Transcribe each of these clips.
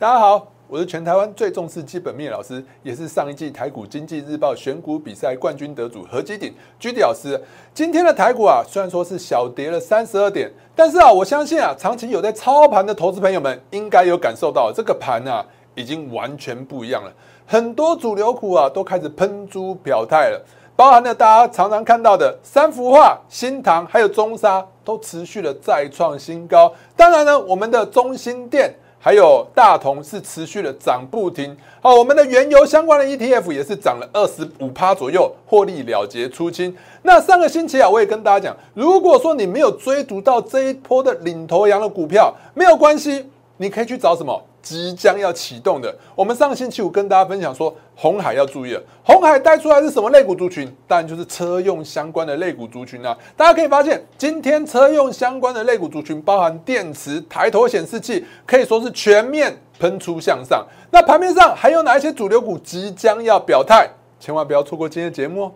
大家好，我是全台湾最重视基本面老师，也是上一季台股经济日报选股比赛冠军得主何基鼎居迪老师。今天的台股啊，虽然说是小跌了三十二点，但是啊，我相信啊，长期有在操盘的投资朋友们应该有感受到，这个盘啊，已经完全不一样了。很多主流股啊，都开始喷出表态了，包含了大家常常看到的三幅画、新塘还有中沙，都持续的再创新高。当然呢，我们的中心店。还有大同是持续的涨不停，好，我们的原油相关的 ETF 也是涨了二十五趴左右，获利了结出清。那上个星期啊，我也跟大家讲，如果说你没有追逐到这一波的领头羊的股票，没有关系，你可以去找什么？即将要启动的，我们上个星期五跟大家分享说，红海要注意了。红海带出来是什么类股族群？当然就是车用相关的类股族群啊。大家可以发现，今天车用相关的类股族群，包含电池、抬头显示器，可以说是全面喷出向上。那盘面上还有哪一些主流股即将要表态？千万不要错过今天的节目哦。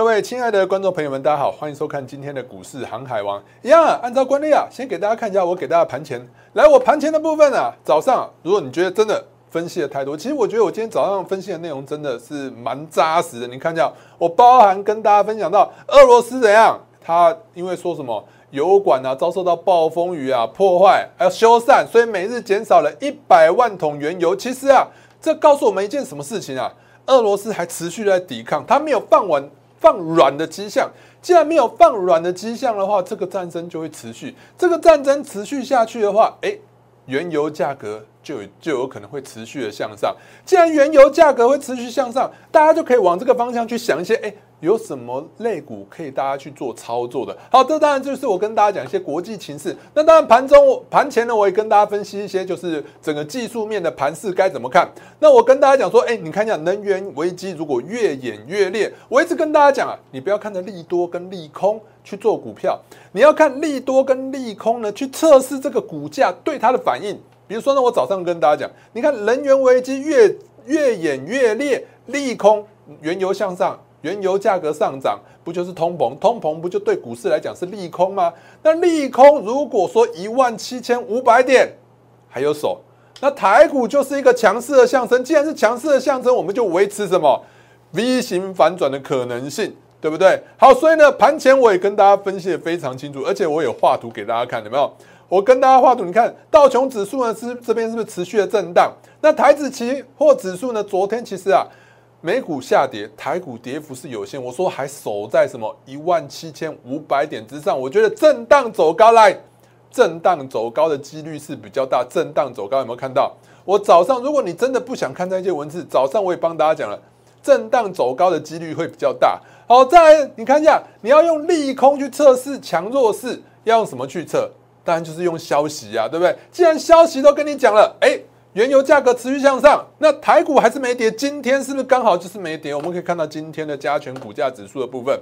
各位亲爱的观众朋友们，大家好，欢迎收看今天的股市航海王。一样啊，按照惯例啊，先给大家看一下我给大家盘前。来，我盘前的部分啊，早上如果你觉得真的分析的太多，其实我觉得我今天早上分析的内容真的是蛮扎实的。你看一下，我包含跟大家分享到俄罗斯怎样，它因为说什么油管啊遭受到暴风雨啊破坏，还要修缮，所以每日减少了一百万桶原油。其实啊，这告诉我们一件什么事情啊？俄罗斯还持续在抵抗，它没有放完。放软的迹象，既然没有放软的迹象的话，这个战争就会持续。这个战争持续下去的话，哎，原油价格就就有可能会持续的向上。既然原油价格会持续向上，大家就可以往这个方向去想一些，哎。有什么类股可以大家去做操作的？好，这当然就是我跟大家讲一些国际情势。那当然盘中盘前呢，我也跟大家分析一些，就是整个技术面的盘势该怎么看。那我跟大家讲说，哎，你看一下能源危机如果越演越烈，我一直跟大家讲啊，你不要看着利多跟利空去做股票，你要看利多跟利空呢去测试这个股价对它的反应。比如说呢，我早上跟大家讲，你看能源危机越越演越烈，利空原油向上。原油价格上涨，不就是通膨？通膨不就对股市来讲是利空吗？那利空如果说一万七千五百点还有手，那台股就是一个强势的象征。既然是强势的象征，我们就维持什么 V 型反转的可能性，对不对？好，所以呢，盘前我也跟大家分析的非常清楚，而且我有画图给大家看，有没有？我跟大家画图，你看道琼指数呢是这边是不是持续的震荡？那台指期货指数呢？昨天其实啊。美股下跌，台股跌幅是有限。我说还守在什么一万七千五百点之上，我觉得震荡走高来，震荡走高的几率是比较大。震荡走高有没有看到？我早上如果你真的不想看那些文字，早上我也帮大家讲了，震荡走高的几率会比较大。好，再来你看一下，你要用利空去测试强弱势，要用什么去测？当然就是用消息啊，对不对？既然消息都跟你讲了，哎。原油价格持续向上，那台股还是没跌，今天是不是刚好就是没跌？我们可以看到今天的加权股价指数的部分，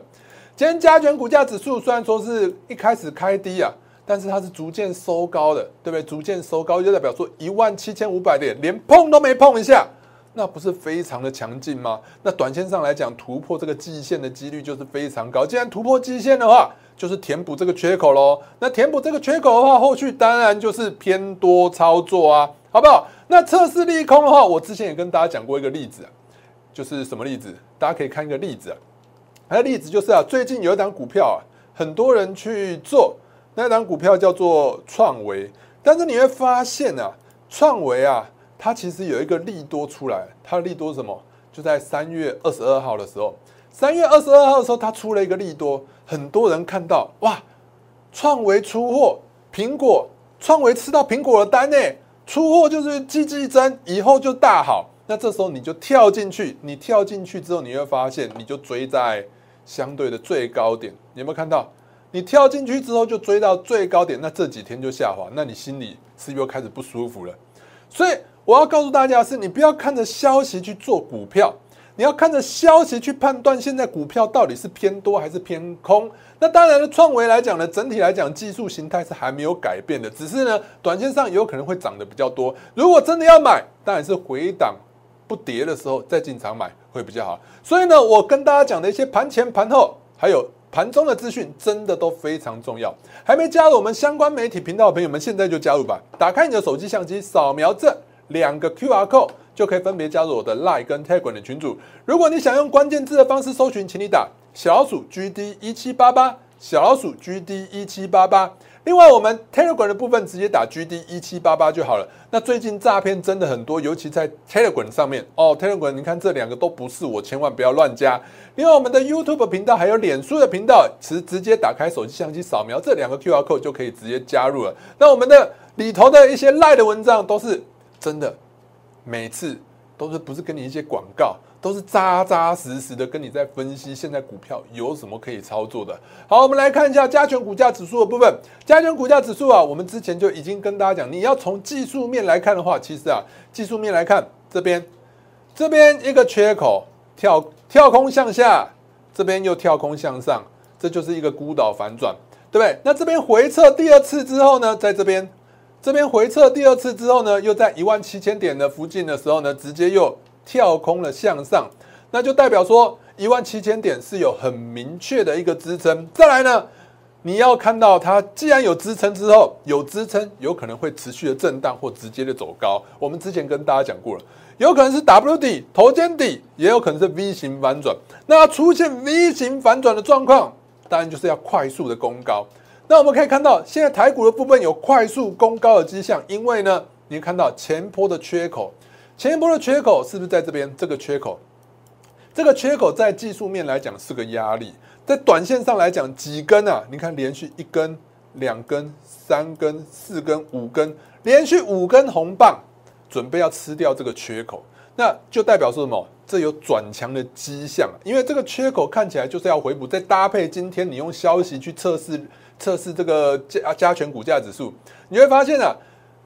今天加权股价指数虽然说是一开始开低啊，但是它是逐渐收高的，对不对？逐渐收高就代表说一万七千五百点连碰都没碰一下，那不是非常的强劲吗？那短线上来讲，突破这个季线的几率就是非常高。既然突破季线的话，就是填补这个缺口喽。那填补这个缺口的话，后续当然就是偏多操作啊，好不好？那测试利空的话，我之前也跟大家讲过一个例子啊，就是什么例子？大家可以看一个例子啊。那例子就是啊，最近有一档股票啊，很多人去做，那档股票叫做创维。但是你会发现啊，创维啊，它其实有一个利多出来，它的利多是什么？就在三月二十二号的时候，三月二十二号的时候，它出了一个利多，很多人看到哇，创维出货，苹果，创维吃到苹果的单呢。出货就是积积增，以后就大好。那这时候你就跳进去，你跳进去之后，你会发现，你就追在相对的最高点。你有没有看到？你跳进去之后就追到最高点，那这几天就下滑，那你心里是又开始不舒服了。所以我要告诉大家的是，你不要看着消息去做股票。你要看着消息去判断现在股票到底是偏多还是偏空。那当然了，创维来讲呢，整体来讲技术形态是还没有改变的，只是呢，短线上有可能会涨得比较多。如果真的要买，当然是回档不跌的时候再进场买，会比较好。所以呢，我跟大家讲的一些盘前、盘后还有盘中的资讯，真的都非常重要。还没加入我们相关媒体频道的朋友们，现在就加入吧！打开你的手机相机，扫描这两个 QR code，就可以分别加入我的 Line 跟 Telegram 的群组。如果你想用关键字的方式搜寻，请你打小老鼠 GD 一七八八，小老鼠 GD 一七八八。另外，我们 Telegram 的部分直接打 GD 一七八八就好了。那最近诈骗真的很多，尤其在 Telegram 上面哦。Telegram，你看这两个都不是我，千万不要乱加。另外，我们的 YouTube 频道还有脸书的频道，直直接打开手机相机扫描这两个 QR code 就可以直接加入了。那我们的里头的一些赖的文章都是真的，每次都是不是跟你一些广告。都是扎扎实实的跟你在分析现在股票有什么可以操作的。好，我们来看一下加权股价指数的部分。加权股价指数啊，我们之前就已经跟大家讲，你要从技术面来看的话，其实啊，技术面来看，这边这边一个缺口跳跳空向下，这边又跳空向上，这就是一个孤岛反转，对不对？那这边回撤第二次之后呢，在这边这边回撤第二次之后呢，又在一万七千点的附近的时候呢，直接又。跳空了向上，那就代表说一万七千点是有很明确的一个支撑。再来呢，你要看到它既然有支撑之后，有支撑有可能会持续的震荡或直接的走高。我们之前跟大家讲过了，有可能是 W 底头肩底，也有可能是 V 型反转。那出现 V 型反转的状况，当然就是要快速的攻高。那我们可以看到，现在台股的部分有快速攻高的迹象，因为呢，你看到前坡的缺口。前一波的缺口是不是在这边？这个缺口，这个缺口在技术面来讲是个压力，在短线上来讲几根啊？你看连续一根、两根、三根、四根、五根，连续五根红棒，准备要吃掉这个缺口，那就代表说什么？这有转强的迹象，因为这个缺口看起来就是要回补。再搭配今天你用消息去测试测试这个加加权股价指数，你会发现啊，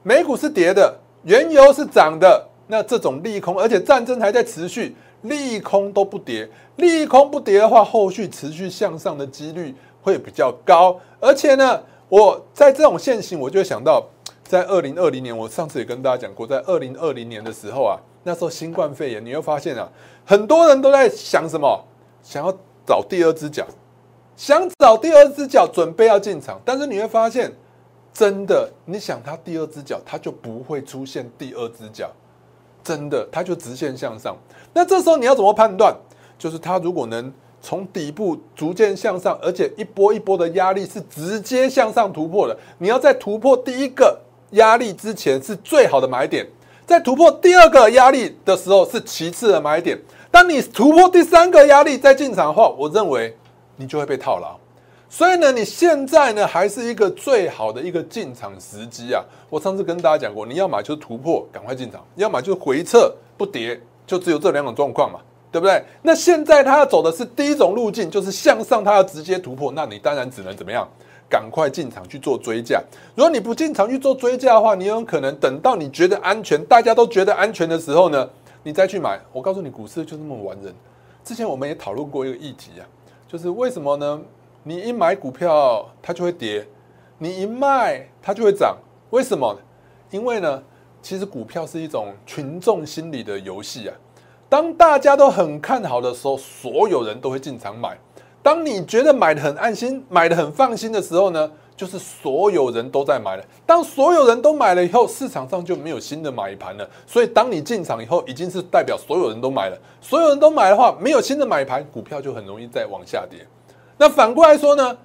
美股是跌的，原油是涨的。那这种利空，而且战争还在持续，利空都不跌，利空不跌的话，后续持续向上的几率会比较高。而且呢，我在这种现形，我就想到，在二零二零年，我上次也跟大家讲过，在二零二零年的时候啊，那时候新冠肺炎，你会发现啊，很多人都在想什么，想要找第二只脚，想找第二只脚，准备要进场，但是你会发现，真的，你想它第二只脚，它就不会出现第二只脚。真的，它就直线向上。那这时候你要怎么判断？就是它如果能从底部逐渐向上，而且一波一波的压力是直接向上突破的，你要在突破第一个压力之前是最好的买点，在突破第二个压力的时候是其次的买点。当你突破第三个压力再进场的话，我认为你就会被套牢。所以呢，你现在呢还是一个最好的一个进场时机啊！我上次跟大家讲过，你要买就是突破，赶快进场；要买就是回撤不跌，就只有这两种状况嘛，对不对？那现在它要走的是第一种路径，就是向上，它要直接突破，那你当然只能怎么样？赶快进场去做追价。如果你不进场去做追价的话，你有可能等到你觉得安全，大家都觉得安全的时候呢，你再去买。我告诉你，股市就这么玩人。之前我们也讨论过一个议题啊，就是为什么呢？你一买股票，它就会跌；你一卖，它就会涨。为什么？因为呢，其实股票是一种群众心理的游戏啊。当大家都很看好的时候，所有人都会进场买；当你觉得买的很安心、买的很放心的时候呢，就是所有人都在买了。当所有人都买了以后，市场上就没有新的买盘了。所以，当你进场以后，已经是代表所有人都买了。所有人都买的话，没有新的买盘，股票就很容易再往下跌。那反过来说呢？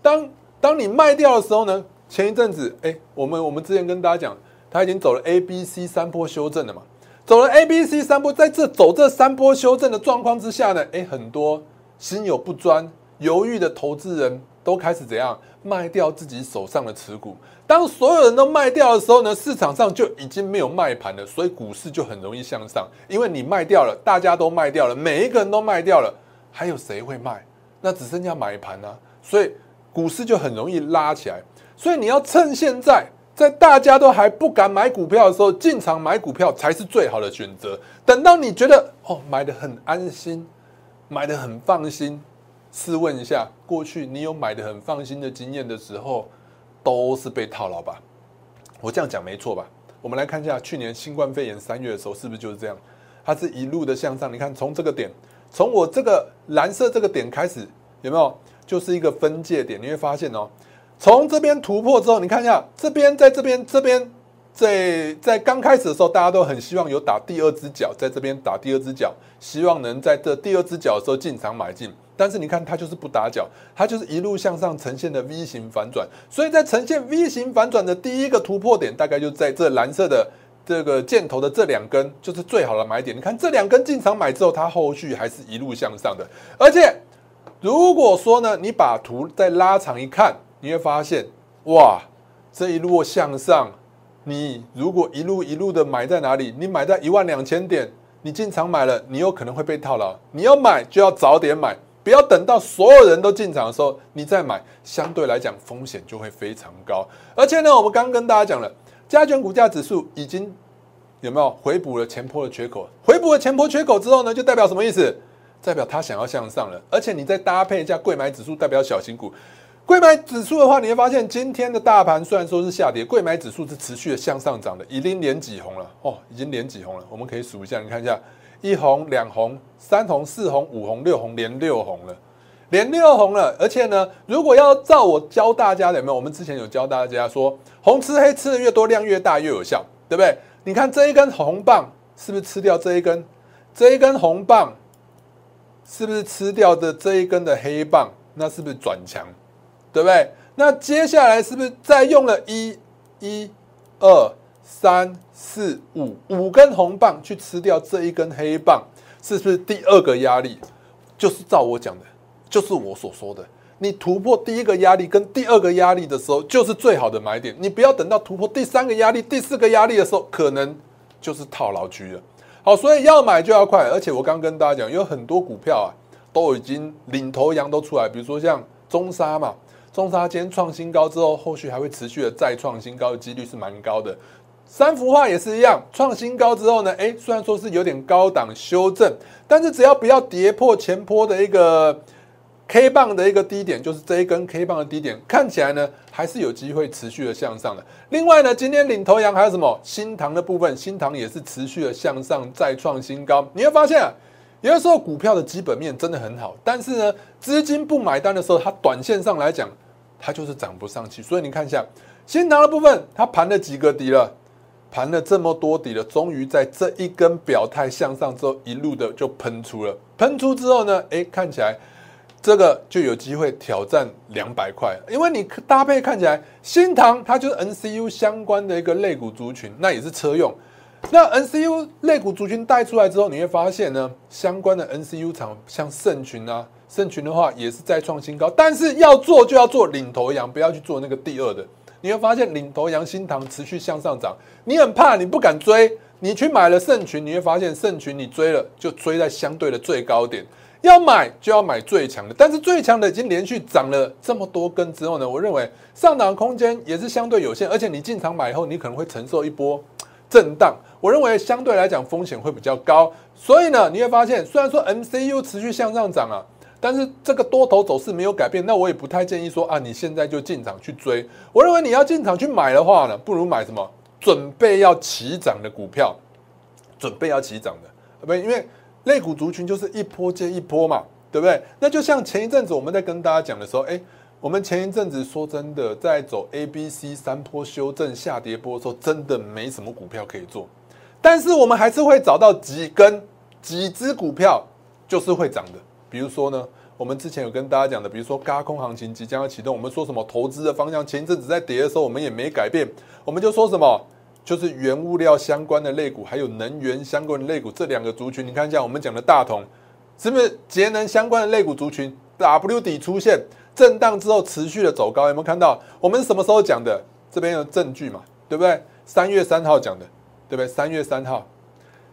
当当你卖掉的时候呢？前一阵子，哎，我们我们之前跟大家讲，它已经走了 A、B、C 三波修正了嘛？走了 A、B、C 三波，在这走这三波修正的状况之下呢，哎，很多心有不专、犹豫的投资人都开始怎样卖掉自己手上的持股。当所有人都卖掉的时候呢，市场上就已经没有卖盘了，所以股市就很容易向上，因为你卖掉了，大家都卖掉了，每一个人都卖掉了，还有谁会卖？那只剩下买盘啊，所以股市就很容易拉起来。所以你要趁现在，在大家都还不敢买股票的时候进场买股票才是最好的选择。等到你觉得哦买的很安心，买的很放心，试问一下，过去你有买的很放心的经验的时候，都是被套牢吧？我这样讲没错吧？我们来看一下去年新冠肺炎三月的时候是不是就是这样？它是一路的向上。你看，从这个点，从我这个蓝色这个点开始，有没有？就是一个分界点。你会发现哦，从这边突破之后，你看一下，这边在这边这边，在在刚开始的时候，大家都很希望有打第二只脚，在这边打第二只脚，希望能在这第二只脚的时候进场买进。但是你看，它就是不打脚，它就是一路向上呈现的 V 型反转。所以在呈现 V 型反转的第一个突破点，大概就在这蓝色的这个箭头的这两根，就是最好的买点。你看这两根进场买之后，它后续还是一路向上的。而且如果说呢，你把图再拉长一看，你会发现，哇，这一路向上，你如果一路一路的买在哪里？你买在一万两千点，你进场买了，你有可能会被套牢。你要买就要早点买。不要等到所有人都进场的时候，你再买，相对来讲风险就会非常高。而且呢，我们刚刚跟大家讲了，加权股价指数已经有没有回补了前坡的缺口？回补了前坡缺口之后呢，就代表什么意思？代表它想要向上了。而且你再搭配一下贵买指数，代表小型股。贵买指数的话，你会发现今天的大盘虽然说是下跌，贵买指数是持续的向上涨的，已经连几红了哦，已经连几红了。我们可以数一下，你看一下。一红、两红、三红、四红、五红、六红，连六红了，连六红了。而且呢，如果要照我教大家的，有没有？我们之前有教大家说，红吃黑吃的越多，量越大越有效，对不对？你看这一根红棒是不是吃掉这一根？这一根红棒是不是吃掉的这一根的黑棒？那是不是转强？对不对？那接下来是不是再用了一、一、二？三四五五根红棒去吃掉这一根黑棒，是不是第二个压力？就是照我讲的，就是我所说的，你突破第一个压力跟第二个压力的时候，就是最好的买点。你不要等到突破第三个压力、第四个压力的时候，可能就是套牢区了。好，所以要买就要快。而且我刚跟大家讲，有很多股票啊，都已经领头羊都出来，比如说像中沙嘛，中沙今天创新高之后，后续还会持续的再创新高的几率是蛮高的。三幅画也是一样，创新高之后呢，哎，虽然说是有点高档修正，但是只要不要跌破前坡的一个 K 棒的一个低点，就是这一根 K 棒的低点，看起来呢还是有机会持续的向上的。另外呢，今天领头羊还有什么？新塘的部分，新塘也是持续的向上再创新高。你会发现，有的时候股票的基本面真的很好，但是呢，资金不买单的时候，它短线上来讲，它就是涨不上去。所以你看一下新塘的部分，它盘了几个底了？盘了这么多底了，终于在这一根表态向上之后，一路的就喷出了。喷出之后呢，哎，看起来这个就有机会挑战两百块，因为你搭配看起来，新唐它就是 NCU 相关的一个类股族群，那也是车用。那 NCU 类股族群带出来之后，你会发现呢，相关的 NCU 厂像盛群啊，盛群的话也是在创新高，但是要做就要做领头羊，不要去做那个第二的。你会发现领头羊新塘持续向上涨，你很怕，你不敢追，你去买了盛群，你会发现盛群你追了就追在相对的最高点，要买就要买最强的，但是最强的已经连续涨了这么多根之后呢，我认为上涨空间也是相对有限，而且你进场买以后，你可能会承受一波震荡，我认为相对来讲风险会比较高，所以呢，你会发现虽然说 MCU 持续向上涨啊。但是这个多头走势没有改变，那我也不太建议说啊，你现在就进场去追。我认为你要进场去买的话呢，不如买什么准备要起涨的股票，准备要起涨的，不，因为类股族群就是一波接一波嘛，对不对？那就像前一阵子我们在跟大家讲的时候，哎，我们前一阵子说真的，在走 A、B、C 三波修正下跌波的时候，真的没什么股票可以做，但是我们还是会找到几根、几只股票就是会涨的。比如说呢，我们之前有跟大家讲的，比如说高空行情即将要启动，我们说什么投资的方向？前一阵子在跌的时候，我们也没改变，我们就说什么，就是原物料相关的类股，还有能源相关的类股这两个族群。你看一下我们讲的大同，是不是节能相关的类股族群？W 底出现震荡之后持续的走高，有没有看到？我们什么时候讲的？这边有证据嘛？对不对？三月三号讲的，对不对？三月三号，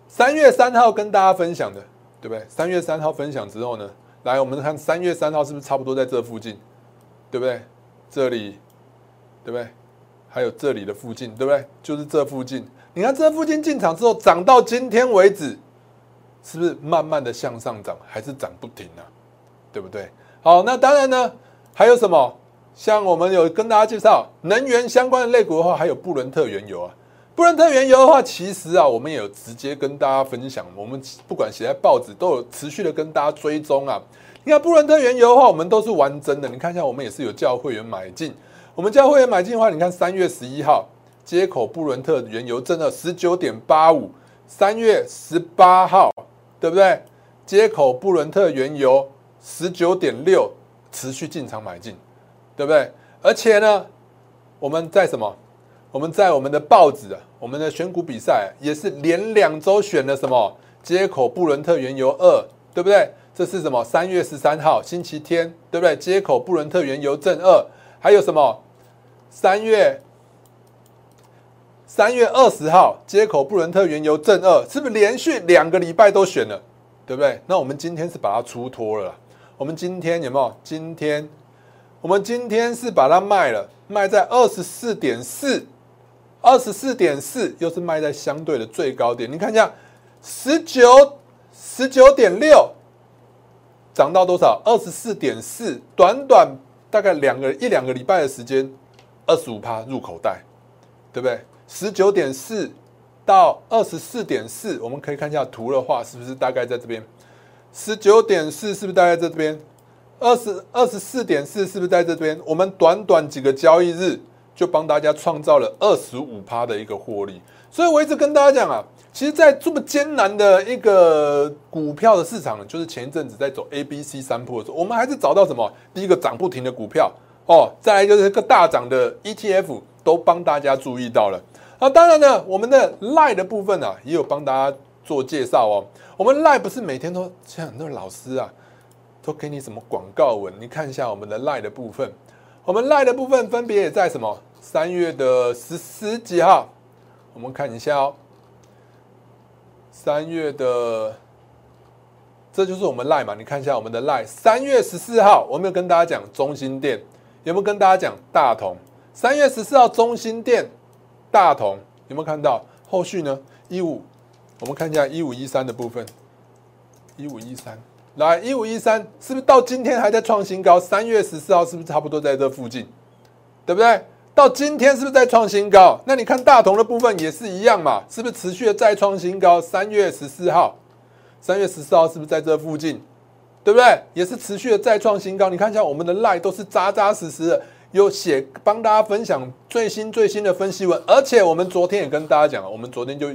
三月三号跟大家分享的。对不对？三月三号分享之后呢，来我们看三月三号是不是差不多在这附近？对不对？这里，对不对？还有这里的附近，对不对？就是这附近。你看这附近进场之后，涨到今天为止，是不是慢慢的向上涨，还是涨不停啊？对不对？好，那当然呢，还有什么？像我们有跟大家介绍能源相关的类股的话，还有布伦特原油啊。布伦特原油的话，其实啊，我们也有直接跟大家分享，我们不管写在报纸，都有持续的跟大家追踪啊。你看布伦特原油的话，我们都是玩真的。你看一下，我们也是有叫会员买进。我们叫会员买进的话，你看三月十一号接口布伦特原油真的十九点八五，三月十八号对不对？接口布伦特原油十九点六，持续进场买进，对不对？而且呢，我们在什么？我们在我们的报纸啊，我们的选股比赛也是连两周选了什么接口布伦特原油二，对不对？这是什么？三月十三号星期天，对不对？接口布伦特原油正二，还有什么？三月三月二十号接口布伦特原油正二，是不是连续两个礼拜都选了，对不对？那我们今天是把它出脱了，我们今天有没有？今天我们今天是把它卖了，卖在二十四点四。二十四点四，又是卖在相对的最高点。你看一下，十九十九点六，涨到多少？二十四点四，短短大概两个一两个礼拜的时间，二十五趴入口袋，对不对？十九点四到二十四点四，我们可以看一下图的话，是不是大概在这边？十九点四是不是大概在这边？二十二十四点四是不是在这边？我们短短几个交易日。就帮大家创造了二十五趴的一个获利，所以我一直跟大家讲啊，其实，在这么艰难的一个股票的市场，就是前一阵子在走 A、B、C 三波的时候，我们还是找到什么？第一个涨不停的股票哦，再来就是个大涨的 ETF，都帮大家注意到了。啊，当然呢，我们的 Lie 的部分啊，也有帮大家做介绍哦。我们 Lie 不是每天都像很多老师啊，都给你什么广告文？你看一下我们的 Lie 的部分。我们赖的部分分别也在什么？三月的十十几号，我们看一下哦。三月的，这就是我们赖嘛？你看一下我们的赖。三月十四号，我没有跟大家讲中心店，有没有跟大家讲大同？三月十四号中心店大同有没有看到？后续呢？一五，我们看一下一五一三的部分，一五一三。来一五一三，是不是到今天还在创新高？三月十四号是不是差不多在这附近？对不对？到今天是不是在创新高？那你看大同的部分也是一样嘛？是不是持续的再创新高？三月十四号，三月十四号是不是在这附近？对不对？也是持续的再创新高。你看一下我们的 line 都是扎扎实实的，有写帮大家分享最新最新的分析文，而且我们昨天也跟大家讲了，我们昨天就。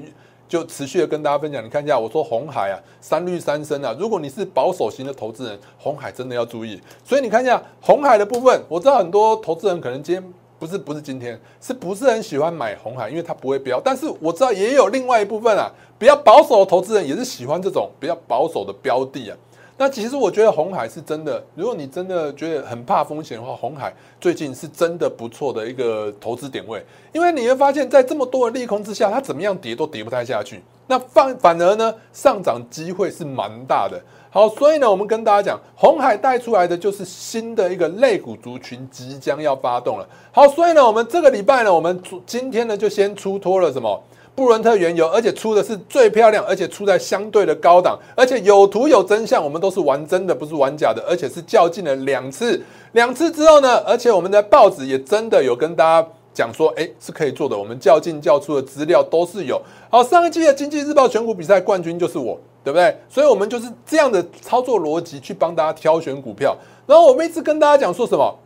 就持续的跟大家分享，你看一下，我说红海啊，三绿三升啊，如果你是保守型的投资人，红海真的要注意。所以你看一下红海的部分，我知道很多投资人可能今天不是不是今天，是不是很喜欢买红海，因为它不会飙。但是我知道也有另外一部分啊，比较保守的投资人也是喜欢这种比较保守的标的啊。那其实我觉得红海是真的，如果你真的觉得很怕风险的话，红海最近是真的不错的一个投资点位，因为你会发现在这么多的利空之下，它怎么样跌都跌不太下去。那反反而呢，上涨机会是蛮大的。好，所以呢，我们跟大家讲，红海带出来的就是新的一个类股族群即将要发动了。好，所以呢，我们这个礼拜呢，我们今天呢就先出脱了什么？布伦特原油，而且出的是最漂亮，而且出在相对的高档，而且有图有真相，我们都是玩真的，不是玩假的，而且是较劲了两次，两次之后呢，而且我们的报纸也真的有跟大家讲说，哎，是可以做的，我们较劲较出的资料都是有。好，上一季的经济日报选股比赛冠军就是我，对不对？所以我们就是这样的操作逻辑去帮大家挑选股票。然后我们一直跟大家讲说什么？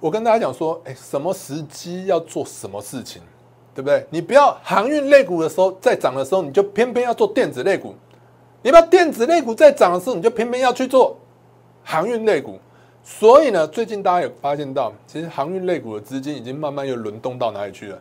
我跟大家讲说，哎，什么时机要做什么事情？对不对？你不要航运类股的时候在涨的时候，你就偏偏要做电子类股；你不要电子类股在涨的时候，你就偏偏要去做航运类股。所以呢，最近大家有发现到，其实航运类股的资金已经慢慢又轮动到哪里去了？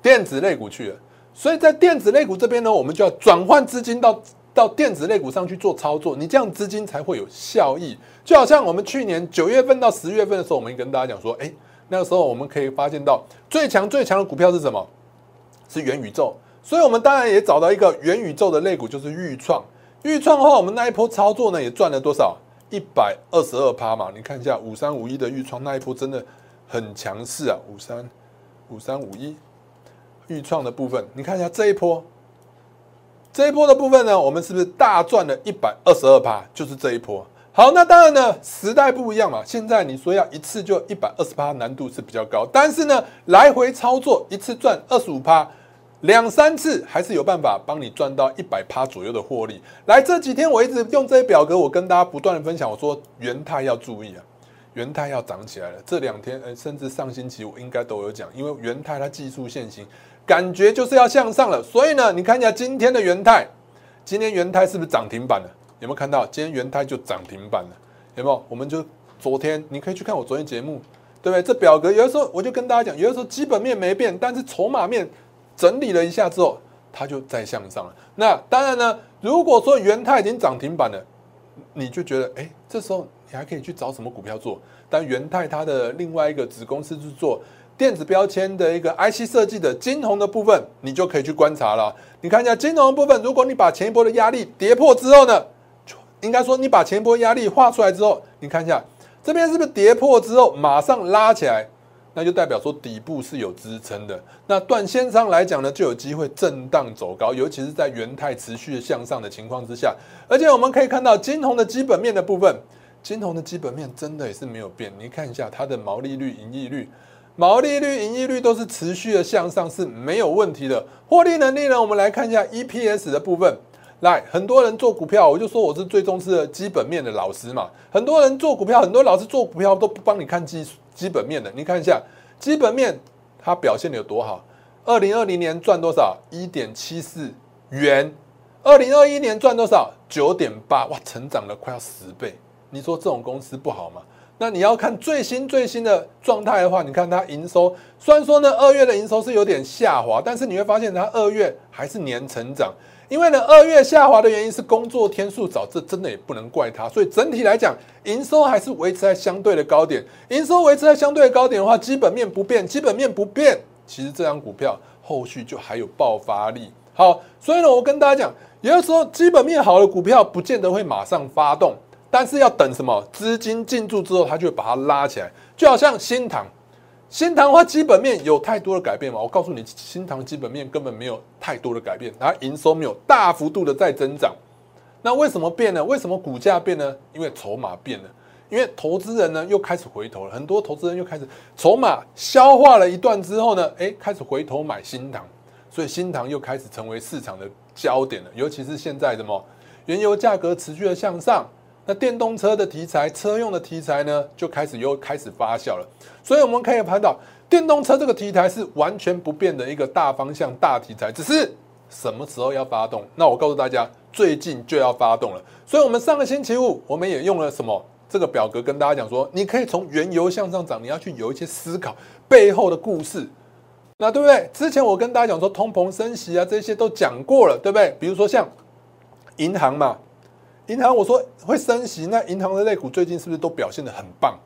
电子类股去了。所以在电子类股这边呢，我们就要转换资金到到电子类股上去做操作，你这样资金才会有效益。就好像我们去年九月份到十月份的时候，我们跟大家讲说，哎，那个时候我们可以发现到最强最强的股票是什么？是元宇宙，所以我们当然也找到一个元宇宙的类股，就是豫创。豫创的话，我们那一波操作呢，也赚了多少？一百二十二趴嘛。你看一下五三五一的豫创那一波，真的很强势啊！五三五三五一豫创的部分，你看一下这一波，这一波的部分呢，我们是不是大赚了一百二十二趴？就是这一波。好，那当然呢，时代不一样嘛。现在你说要一次就一百二十趴，难度是比较高。但是呢，来回操作一次赚二十五趴，两三次还是有办法帮你赚到一百趴左右的获利。来，这几天我一直用这些表格，我跟大家不断的分享，我说元泰要注意啊，元泰要涨起来了。这两天，呃，甚至上星期我应该都有讲，因为元泰它技术线型感觉就是要向上了，所以呢，你看一下今天的元泰，今天元泰是不是涨停板了？有没有看到？今天元泰就涨停板了，有没有？我们就昨天你可以去看我昨天节目，对不对？这表格有的时候我就跟大家讲，有的时候基本面没变，但是筹码面。整理了一下之后，它就再向上了。那当然呢，如果说元泰已经涨停板了，你就觉得，哎，这时候你还可以去找什么股票做？但元泰它的另外一个子公司是做电子标签的一个 IC 设计的金融的部分，你就可以去观察了。你看一下金融的部分，如果你把前一波的压力跌破之后呢，应该说你把前一波压力画出来之后，你看一下这边是不是跌破之后马上拉起来？那就代表说底部是有支撑的，那短线上来讲呢，就有机会震荡走高，尤其是在元泰持续的向上的情况之下。而且我们可以看到金红的基本面的部分，金红的基本面真的也是没有变。你看一下它的毛利率、盈利率、毛利率、盈利率都是持续的向上，是没有问题的。获利能力呢，我们来看一下 EPS 的部分。来，很多人做股票，我就说我是最重视的基本面的老师嘛。很多人做股票，很多老师做股票都不帮你看基基本面的。你看一下基本面，它表现的有多好？二零二零年赚多少？一点七四元。二零二一年赚多少？九点八，哇，成长了快要十倍。你说这种公司不好吗？那你要看最新最新的状态的话，你看它营收，虽然说呢二月的营收是有点下滑，但是你会发现它二月还是年成长。因为呢，二月下滑的原因是工作天数早，这真的也不能怪它。所以整体来讲，营收还是维持在相对的高点。营收维持在相对的高点的话，基本面不变，基本面不变，其实这张股票后续就还有爆发力。好，所以呢，我跟大家讲，有的时候基本面好的股票不见得会马上发动，但是要等什么资金进驻之后，它就会把它拉起来。就好像新塘。新塘花基本面有太多的改变吗？我告诉你，新塘基本面根本没有太多的改变，它营收没有大幅度的在增长。那为什么变呢？为什么股价变呢？因为筹码变了，因为投资人呢又开始回头了，很多投资人又开始筹码消化了一段之后呢，哎，开始回头买新塘，所以新塘又开始成为市场的焦点了。尤其是现在什么原油价格持续的向上。那电动车的题材、车用的题材呢，就开始又开始发酵了。所以我们可以看到，电动车这个题材是完全不变的一个大方向、大题材，只是什么时候要发动？那我告诉大家，最近就要发动了。所以，我们上个星期五，我们也用了什么这个表格跟大家讲说，你可以从原油向上涨，你要去有一些思考背后的故事，那对不对？之前我跟大家讲说，通膨升息啊，这些都讲过了，对不对？比如说像银行嘛。银行，我说会升息，那银行的类股最近是不是都表现的很棒，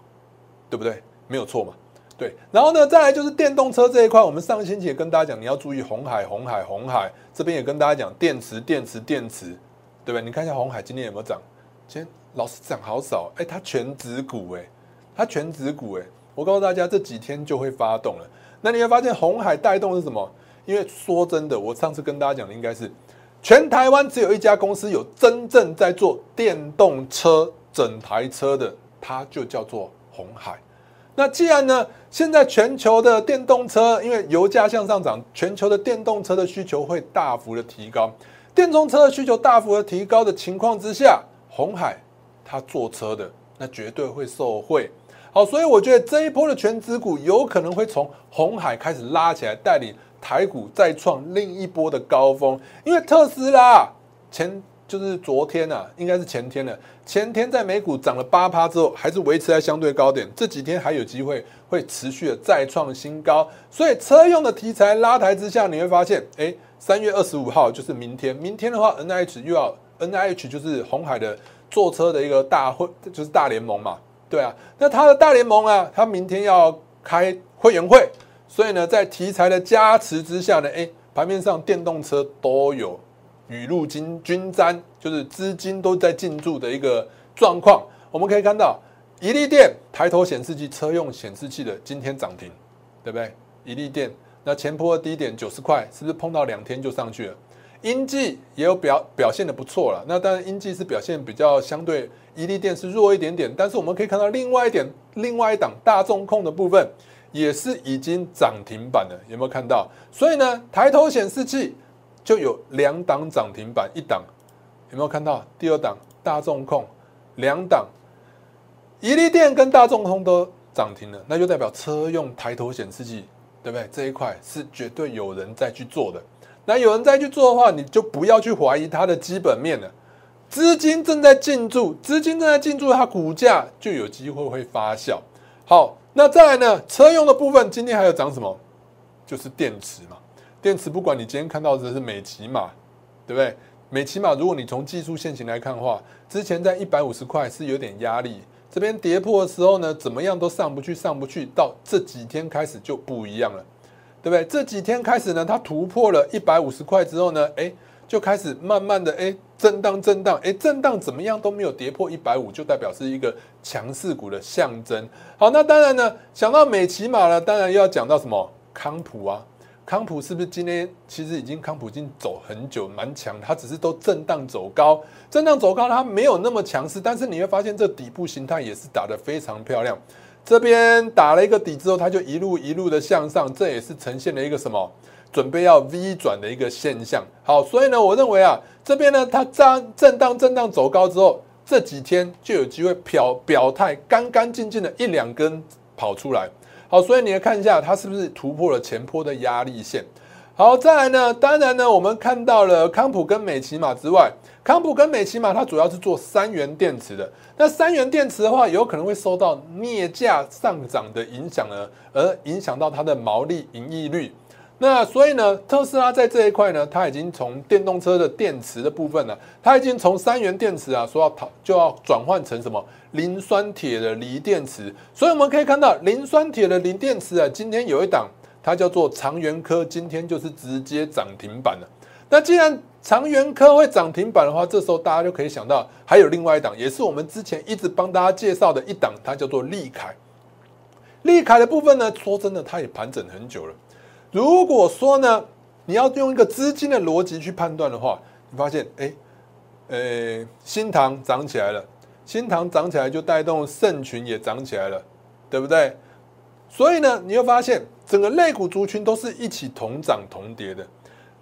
对不对？没有错嘛，对。然后呢，再来就是电动车这一块，我们上个星期也跟大家讲，你要注意红海，红海，红海。这边也跟大家讲电池，电池，电池，对不对？你看一下红海今天有没有涨？今天老是涨好少，哎，它全指股，哎，它全指股，哎，我告诉大家，这几天就会发动了。那你会发现红海带动是什么？因为说真的，我上次跟大家讲的应该是。全台湾只有一家公司有真正在做电动车整台车的，它就叫做红海。那既然呢，现在全球的电动车因为油价向上涨，全球的电动车的需求会大幅的提高。电动车的需求大幅的提高的情况之下，红海它做车的那绝对会受惠。好，所以我觉得这一波的全指股有可能会从红海开始拉起来，带领。台股再创另一波的高峰，因为特斯拉前就是昨天啊，应该是前天了。前天在美股涨了八趴之后，还是维持在相对高点。这几天还有机会会持续的再创新高。所以车用的题材拉抬之下，你会发现，哎，三月二十五号就是明天。明天的话，N I H 又要 N I H 就是红海的坐车的一个大会，就是大联盟嘛，对啊。那它的大联盟啊，它明天要开会员会。所以呢，在题材的加持之下呢，哎，盘面上电动车都有雨露均均沾，就是资金都在进驻的一个状况。我们可以看到，一利电抬头显示器车用显示器的今天涨停，对不对？一利电那前波低点九十块，是不是碰到两天就上去了？英记也有表表现的不错了，那当然英记是表现比较相对一利电是弱一点点，但是我们可以看到另外一点，另外一档大众控的部分。也是已经涨停板了，有没有看到？所以呢，抬头显示器就有两档涨停板，一档有没有看到？第二档大众控，两档，宜利电跟大众控都涨停了，那就代表车用抬头显示器，对不对？这一块是绝对有人在去做的。那有人再去做的话，你就不要去怀疑它的基本面了。资金正在进驻，资金正在进驻，它股价就有机会会发酵。好。那再来呢？车用的部分今天还有涨什么？就是电池嘛。电池不管你今天看到的是美骑马，对不对？美骑马，如果你从技术线型来看的话，之前在一百五十块是有点压力，这边跌破的时候呢，怎么样都上不去，上不去。到这几天开始就不一样了，对不对？这几天开始呢，它突破了一百五十块之后呢，哎。就开始慢慢的哎震荡震荡哎震荡怎么样都没有跌破一百五，就代表是一个强势股的象征。好，那当然呢，想到美骑马呢，当然又要讲到什么康普啊？康普是不是今天其实已经康普已经走很久蛮强，它只是都震荡走高，震荡走高它没有那么强势，但是你会发现这底部形态也是打得非常漂亮。这边打了一个底之后，它就一路一路的向上，这也是呈现了一个什么？准备要 V 转的一个现象，好，所以呢，我认为啊，这边呢，它震震荡震荡走高之后，这几天就有机会表表态，干干净净的一两根跑出来，好，所以你来看一下，它是不是突破了前坡的压力线？好，再来呢，当然呢，我们看到了康普跟美骑马之外，康普跟美骑马它主要是做三元电池的，那三元电池的话，有可能会受到镍价上涨的影响呢，而影响到它的毛利盈利率。那所以呢，特斯拉在这一块呢，它已经从电动车的电池的部分呢，它已经从三元电池啊，说要讨就要转换成什么磷酸铁的锂电池。所以我们可以看到，磷酸铁的锂电池啊，今天有一档，它叫做长源科，今天就是直接涨停板了。那既然长源科会涨停板的话，这时候大家就可以想到，还有另外一档，也是我们之前一直帮大家介绍的一档，它叫做利凯。利凯的部分呢，说真的，它也盘整很久了。如果说呢，你要用一个资金的逻辑去判断的话，你发现，哎，呃，新塘涨起来了，新塘涨起来就带动盛群也涨起来了，对不对？所以呢，你会发现整个类股族群都是一起同涨同跌的。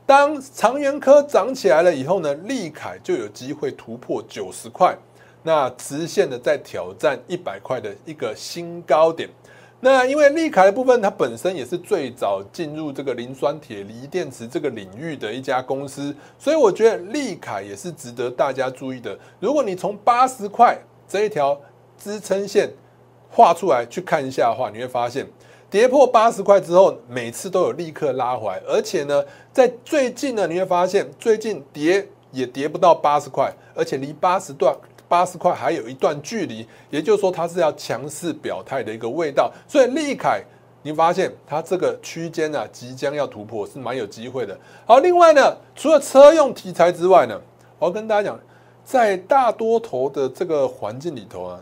当长源科涨起来了以后呢，利凯就有机会突破九十块，那直线的在挑战一百块的一个新高点。那因为利凯的部分，它本身也是最早进入这个磷酸铁锂电池这个领域的一家公司，所以我觉得利凯也是值得大家注意的。如果你从八十块这一条支撑线画出来去看一下的话，你会发现跌破八十块之后，每次都有立刻拉回来，而且呢，在最近呢，你会发现最近跌也跌不到八十块，而且离八十段。八十块还有一段距离，也就是说它是要强势表态的一个味道，所以利凯，你发现它这个区间呢即将要突破，是蛮有机会的。好，另外呢，除了车用题材之外呢，我要跟大家讲，在大多头的这个环境里头啊，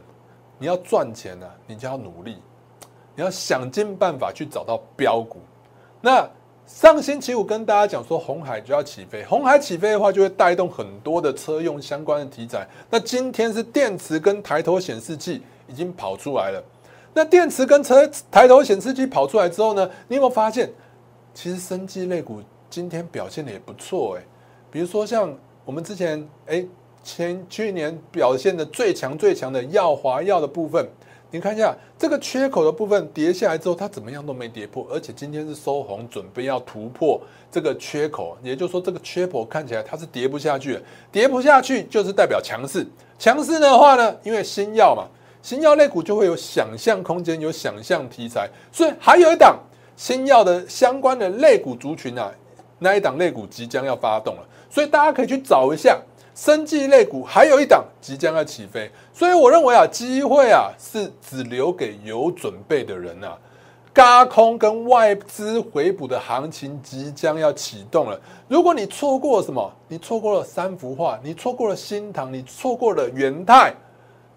你要赚钱呢，你就要努力，你要想尽办法去找到标股，那。上星期五跟大家讲说，红海就要起飞，红海起飞的话，就会带动很多的车用相关的题材。那今天是电池跟抬头显示器已经跑出来了。那电池跟车抬头显示器跑出来之后呢，你有没有发现，其实生机类股今天表现的也不错哎。比如说像我们之前哎前去年表现的最强最强的药华药的部分。你看一下这个缺口的部分跌下来之后，它怎么样都没跌破，而且今天是收红，准备要突破这个缺口。也就是说，这个缺口看起来它是跌不下去的，跌不下去就是代表强势。强势的话呢，因为新药嘛，新药类股就会有想象空间，有想象题材，所以还有一档新药的相关的类股族群啊，那一档类股即将要发动了，所以大家可以去找一下。生技类股还有一档即将要起飞，所以我认为啊，机会啊是只留给有准备的人啊。嘎空跟外资回补的行情即将要启动了。如果你错过什么，你错过了三幅画，你错过了新塘，你错过了元泰，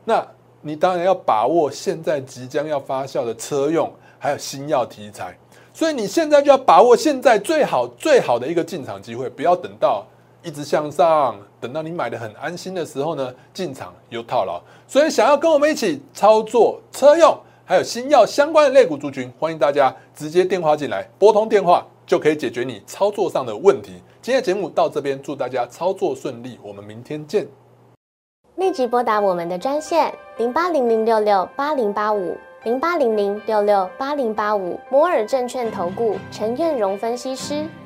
那你当然要把握现在即将要发酵的车用还有新药题材。所以你现在就要把握现在最好最好的一个进场机会，不要等到。一直向上，等到你买的很安心的时候呢，进场又套牢。所以想要跟我们一起操作车用，还有新药相关的类股族群，欢迎大家直接电话进来，拨通电话就可以解决你操作上的问题。今天的节目到这边，祝大家操作顺利，我们明天见。立即拨打我们的专线零八零零六六八零八五零八零零六六八零八五摩尔证券投顾陈彦荣分析师。